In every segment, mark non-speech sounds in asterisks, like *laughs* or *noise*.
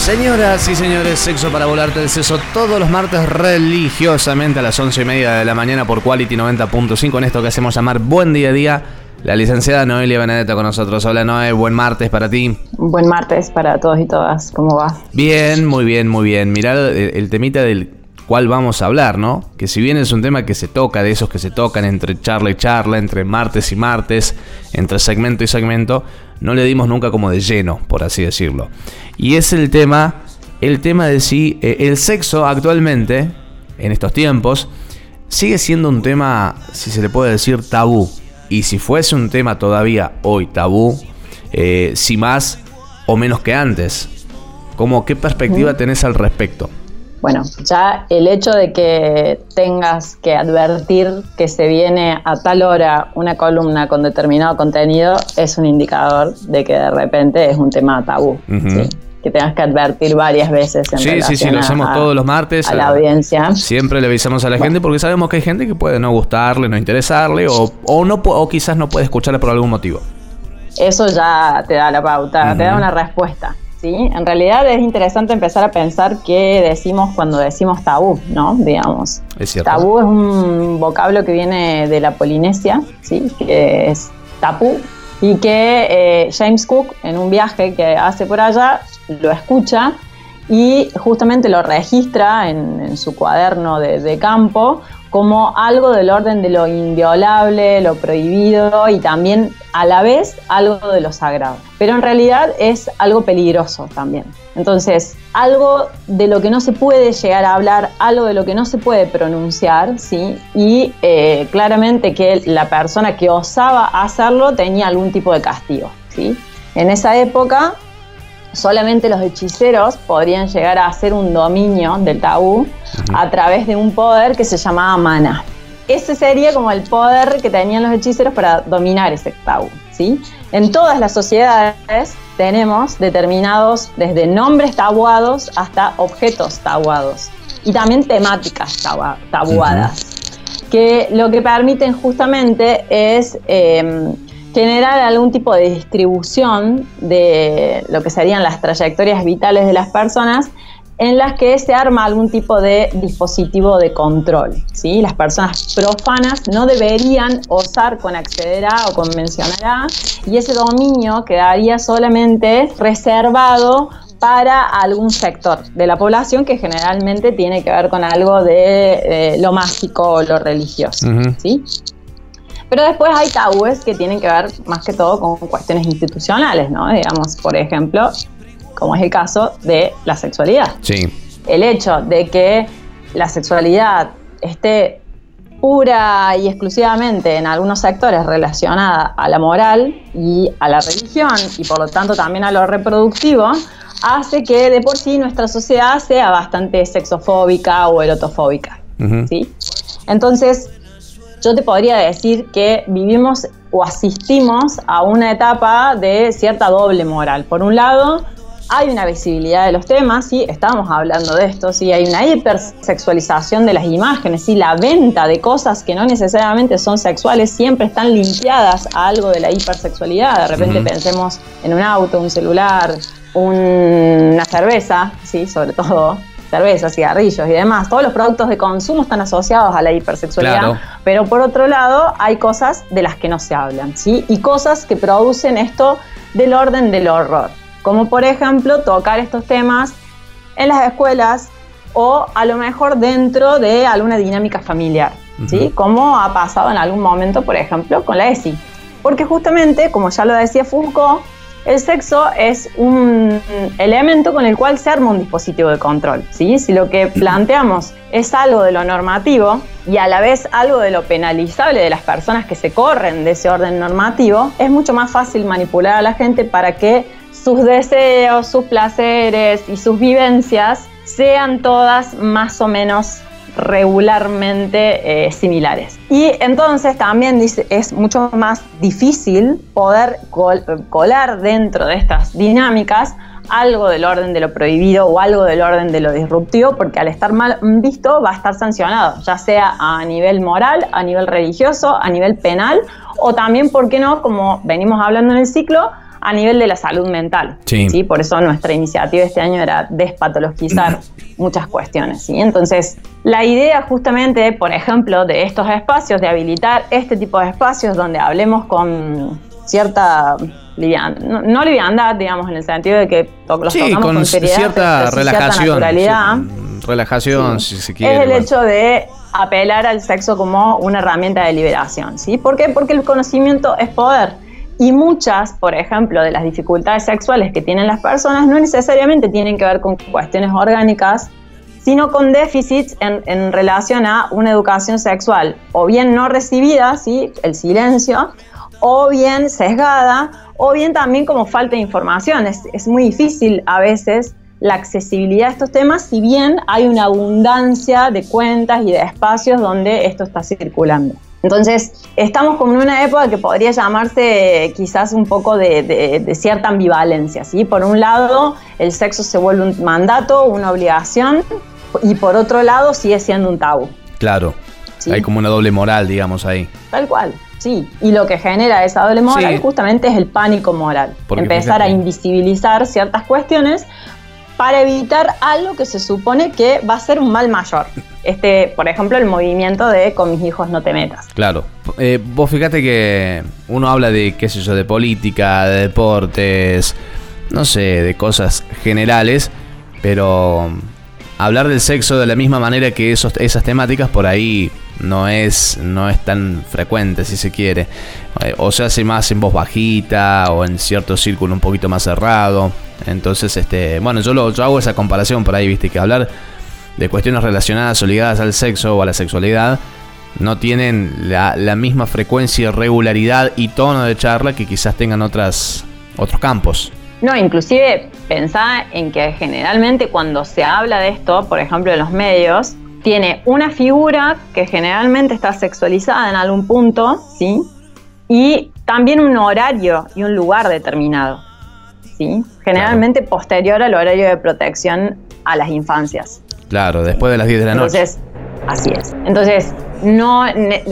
Señoras y señores, sexo para volarte el seso todos los martes religiosamente a las once y media de la mañana por Quality 90.5 en esto que hacemos llamar Buen Día a Día. La licenciada Noelia Benedetta con nosotros. Hola Noé, buen martes para ti. Buen martes para todos y todas. ¿Cómo va? Bien, muy bien, muy bien. Mirad el, temita del cual vamos a hablar, ¿no? Que si bien es un tema que se toca, de esos que se tocan entre charla y charla, entre martes y martes, entre segmento y segmento, no le dimos nunca como de lleno, por así decirlo. Y es el tema, el tema de si eh, el sexo actualmente, en estos tiempos, sigue siendo un tema, si se le puede decir, tabú. Y si fuese un tema todavía hoy tabú, eh, si más o menos que antes. ¿Cómo, ¿Qué perspectiva tenés al respecto? Bueno, ya el hecho de que tengas que advertir que se viene a tal hora una columna con determinado contenido es un indicador de que de repente es un tema tabú. Que tengas que advertir varias veces. En sí, sí, sí, lo hacemos todos los martes. A, la audiencia. Siempre le avisamos a la gente porque sabemos que hay gente que puede no gustarle, no interesarle o, o, no, o quizás no puede escucharle por algún motivo. Eso ya te da la pauta, te da una respuesta. ¿Sí? En realidad es interesante empezar a pensar qué decimos cuando decimos tabú, ¿no? Digamos. Tabú es un vocablo que viene de la Polinesia, ¿sí? Que es tapú y que eh, James Cook en un viaje que hace por allá lo escucha y justamente lo registra en, su cuaderno de, campo como algo del orden de lo inviolable, lo prohibido y también a la vez algo de lo sagrado. Pero en realidad es algo peligroso también. Entonces, algo de lo que no se puede llegar a hablar, algo de lo que no se puede pronunciar, ¿sí? Y eh, claramente que la persona que osaba hacerlo tenía algún tipo de castigo, ¿sí? En esa época solamente los hechiceros podrían llegar a hacer un dominio del tabú a través de un poder que se llamaba mana. Ese sería como el poder que tenían los hechiceros para dominar ese tabú. ¿sí? En todas las sociedades tenemos determinados desde nombres tabuados hasta objetos tabuados y también temáticas tabuadas, que lo que permiten justamente es em, generar algún tipo de distribución de lo que serían las trayectorias vitales de las personas en las que se arma algún tipo de dispositivo de control. ¿sí? Las personas profanas no deberían osar con acceder a o con mencionar a, y ese dominio quedaría solamente reservado para algún sector de la población que generalmente tiene que ver con algo de, lo mágico o lo religioso. ¿sí? Pero después hay tabúes que tienen que ver más que todo con cuestiones institucionales, ¿no? Digamos, por ejemplo, como es el caso de la sexualidad. Sí. El hecho de que la sexualidad esté pura y exclusivamente en algunos sectores relacionada a la moral y a la religión y por lo tanto también a lo reproductivo, hace que de por sí nuestra sociedad sea bastante sexofóbica o erotofóbica. ¿sí? Entonces, yo te podría decir que vivimos o asistimos a una etapa de cierta doble moral. Por un lado, hay una visibilidad de los temas, sí, estamos hablando de esto, sí, hay una hipersexualización de las imágenes, sí, la venta de cosas que no necesariamente son sexuales siempre están limpiadas a algo de la hipersexualidad. De repente pensemos en un auto, un celular, una cerveza, sí, sobre todo, cerveza, cigarrillos y demás, todos los productos de consumo están asociados a la hipersexualidad, pero por otro lado hay cosas de las que no se hablan, ¿sí? Y cosas que producen esto del orden del horror, como por ejemplo tocar estos temas en las escuelas o a lo mejor dentro de alguna dinámica familiar, ¿sí? Como ha pasado en algún momento, por ejemplo, con la ESI. Porque justamente, como ya lo decía Foucault, el sexo es un elemento con el cual se arma un dispositivo de control. ¿sí? Si lo que planteamos es algo de lo normativo y a la vez algo de lo penalizable de las personas que se corren de ese orden normativo, es mucho más fácil manipular a la gente para que sus deseos, sus placeres y sus vivencias sean todas más o menos regularmente eh, similares. Y entonces también es mucho más difícil poder colar dentro de estas dinámicas algo del orden de lo prohibido o algo del orden de lo disruptivo, porque al estar mal visto va a estar sancionado, ya sea a nivel moral, a nivel religioso, a nivel penal, o también, ¿por qué no? Como venimos hablando en el ciclo, a nivel de la salud mental. Sí. Por eso nuestra iniciativa este año era despatologizar *laughs* muchas cuestiones. ¿sí? Entonces, la idea justamente, por ejemplo, de estos espacios, de habilitar este tipo de espacios donde hablemos con cierta liviandad, no, liviandad, digamos, en el sentido de que los sí, tocamos con, seriedad, cierta relajación. relajación, si se quiere. Es el hecho de apelar al sexo como una herramienta de liberación, ¿sí? ¿Por qué? Porque el conocimiento es poder. Y muchas, por ejemplo, de las dificultades sexuales que tienen las personas no necesariamente tienen que ver con cuestiones orgánicas, sino con déficits en, relación a una educación sexual o bien no recibida, ¿sí? el silencio, o bien sesgada, o bien también como falta de información. Es, es muy difícil a veces la accesibilidad a estos temas, si bien hay una abundancia de cuentas y de espacios donde esto está circulando. Entonces, estamos como en una época que podría llamarse quizás un poco de, cierta ambivalencia, ¿sí? Por un lado, el sexo se vuelve un mandato, una obligación, y por otro lado, sigue siendo un tabú. Claro, hay como una doble moral, digamos, ahí. Tal cual, sí. Y lo que genera esa doble moral justamente es el pánico moral. Empezar a invisibilizar ciertas cuestiones para evitar algo que se supone que va a ser un mal mayor. Este, por ejemplo, el movimiento de con mis hijos no te metas. Claro. Eh, vos fíjate que uno habla de, qué sé yo, de política, de deportes, no sé, de cosas generales, pero hablar del sexo de la misma manera que esos, esas temáticas por ahí no es, no es tan frecuente, si se quiere. Eh, o se hace más en voz bajita o en cierto círculo un poquito más cerrado. Entonces, este, bueno, yo, lo, yo hago esa comparación por ahí, viste, que hablar de cuestiones relacionadas o ligadas al sexo o a la sexualidad no tienen la, misma frecuencia, regularidad y tono de charla que quizás tengan otras, otros campos. No, inclusive pensá en que generalmente cuando se habla de esto, por ejemplo en los medios, tiene una figura que generalmente está sexualizada en algún punto, ¿sí? Y también un horario y un lugar determinado, ¿sí? Generalmente posterior al horario de protección a las infancias. Claro, después de las 10 de la noche. Entonces, así es. Entonces, no,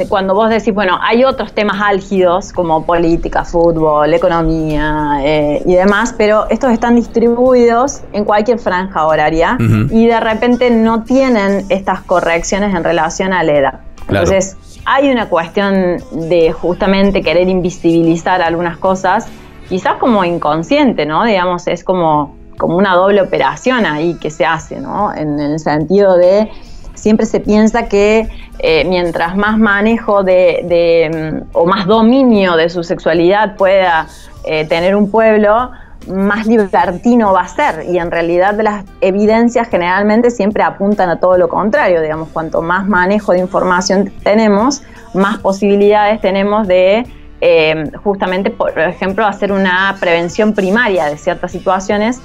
cuando vos decís, bueno, hay otros temas álgidos como política, fútbol, economía eh, y demás, pero estos están distribuidos en cualquier franja horaria y de repente no tienen estas correcciones en relación a la edad. Entonces, hay una cuestión de justamente querer invisibilizar algunas cosas, quizás como inconsciente, ¿no? Digamos, es como, como una doble operación ahí que se hace, ¿no? En el sentido de siempre se piensa que eh, mientras más manejo de, mm, o más dominio de su sexualidad pueda eh, tener un pueblo, más libertino va a ser. Y en realidad las evidencias generalmente siempre apuntan a todo lo contrario. Digamos, cuanto más manejo de información tenemos, más posibilidades tenemos de eh, justamente, por ejemplo, hacer una prevención primaria de ciertas situaciones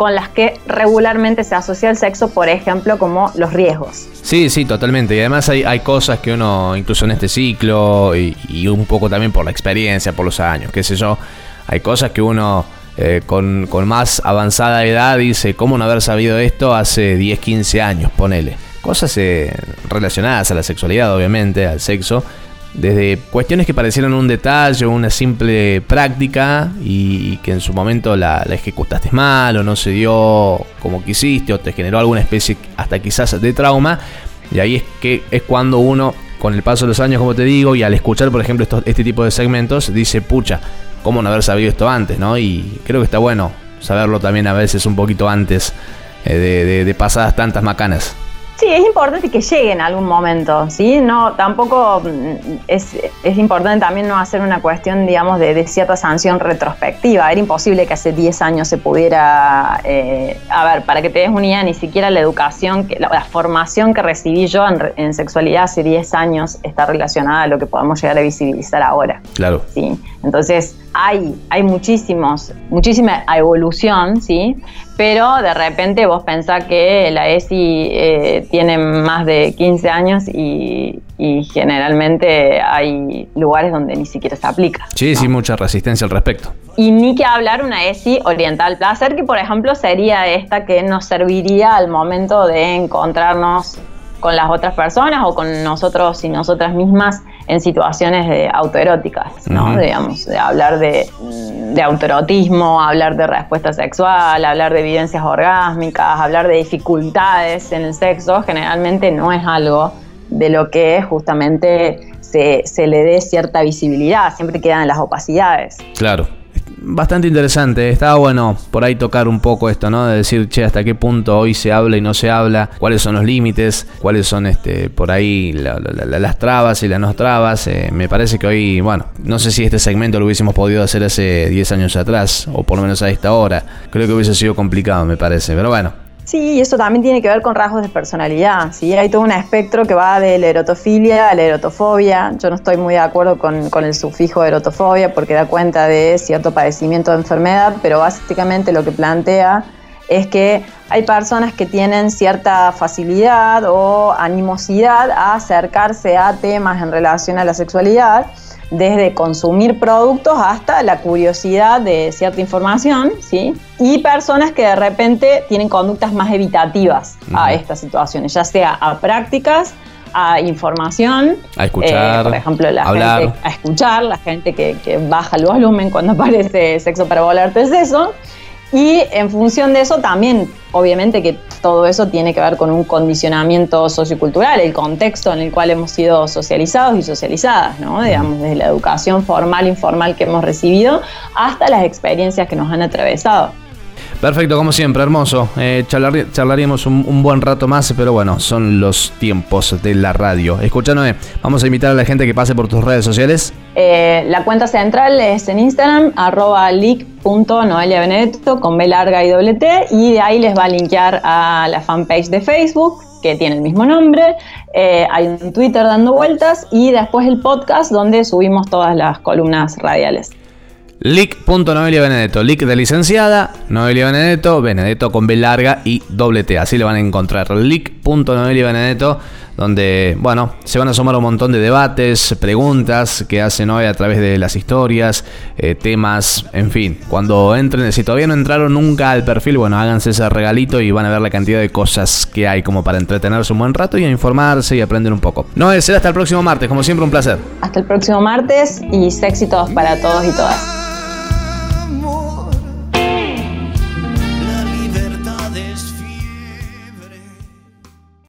con las que regularmente se asocia el sexo, por ejemplo, como los riesgos. Sí, sí, totalmente. Y además hay, hay cosas que uno, incluso en este ciclo, y, un poco también por la experiencia, por los años, qué sé yo, hay cosas que uno eh, con, más avanzada edad dice, ¿cómo no haber sabido esto hace 10, 15 años? Ponele. Cosas eh, relacionadas a la sexualidad, obviamente, al sexo, desde cuestiones que parecieron un detalle una simple práctica y que en su momento la, ejecutaste mal o no se dio como quisiste o te generó alguna especie hasta quizás de trauma. Y ahí es que es cuando uno, con el paso de los años, como te digo, y al escuchar, por ejemplo, este tipo de segmentos, dice, pucha, ¿cómo no haber sabido esto antes? ¿no? Y creo que está bueno saberlo también a veces un poquito antes eh, de, de pasadas tantas macanas. Sí, es importante que llegue en algún momento, ¿sí? No, tampoco mm, es, importante también no hacer una cuestión, digamos, de, cierta sanción retrospectiva. Era imposible que hace 10 años se pudiera, eh, a ver, para que te des una idea, ni siquiera la educación, la, formación que recibí yo en, sexualidad hace 10 años está relacionada a lo que podemos llegar a visibilizar ahora. Claro. Sí, entonces hay, hay muchísimos, muchísima evolución, ¿sí? Pero de repente vos pensás que la ESI eh, tiene más de 15 años y, generalmente hay lugares donde ni siquiera se aplica. Sí, sí, mucha resistencia al respecto. Y ni que hablar una ESI oriental placer, que por ejemplo sería esta que nos serviría al momento de encontrarnos con las otras personas o con nosotros y nosotras mismas en situaciones de autoeróticas, ¿no? Digamos, de hablar de, de, autoerotismo, hablar de respuesta sexual, hablar de evidencias orgásmicas, hablar de dificultades en el sexo, generalmente no es algo de lo que justamente se, se le dé cierta visibilidad, siempre quedan las opacidades. Claro bastante interesante. Estaba bueno por ahí tocar un poco esto, ¿no? De decir, che, hasta qué punto hoy se habla y no se habla, cuáles son los límites, cuáles son este por ahí las trabas y las no trabas. Eh, me parece que hoy, bueno, no sé si este segmento lo hubiésemos podido hacer hace 10 años atrás, o por lo menos a esta hora. Creo que hubiese sido complicado, me parece. Pero bueno, Sí, eso también tiene que ver con rasgos de personalidad. ¿sí? Hay todo un espectro que va de la erotofilia a la erotofobia. Yo no estoy muy de acuerdo con, con, el sufijo erotofobia porque da cuenta de cierto padecimiento de enfermedad, pero básicamente lo que plantea es que hay personas que tienen cierta facilidad o animosidad a acercarse a temas en relación a la sexualidad desde consumir productos hasta la curiosidad de cierta información, ¿sí? Y personas que de repente tienen conductas más evitativas a estas situaciones, ya sea a prácticas, a información, a escuchar, eh, por ejemplo, la gente a escuchar, la gente que, que, baja el volumen cuando *laughs* aparece sexo para volarte es eso, y en función de eso también, obviamente que todo eso tiene que ver con un condicionamiento sociocultural, el contexto en el cual hemos sido socializados y socializadas, ¿no? Digamos, desde la educación formal, informal que hemos recibido hasta las experiencias que nos han atravesado. Perfecto, como siempre, hermoso. Eh, charlaríamos un, buen rato más, pero bueno, son los tiempos de la radio. Escúchame, vamos a invitar a la gente que pase por tus redes sociales. Eh, la cuenta central es en Instagram, arroba leak.noeliabenedetto con B larga y doble T, y de ahí les va a linkear a la fanpage de Facebook, que tiene el mismo nombre, eh, hay un Twitter dando vueltas y después el podcast donde subimos todas las columnas radiales. Lic.noelia Benedetto, de licenciada, Noelia Benedetto, Benedetto con B larga y doble T, así le van a encontrar. Lic.noelia Benedetto, donde, bueno, se van a sumar un montón de debates, preguntas que hacen hoy a través de las historias, eh, temas, en fin. Cuando entren, si todavía no entraron nunca al perfil, bueno, háganse ese regalito y van a ver la cantidad de cosas que hay como para entretenerse un buen rato y a informarse y aprender un poco. No, será hasta el próximo martes, como siempre un placer. Hasta el próximo martes y éxitos para todos y todas.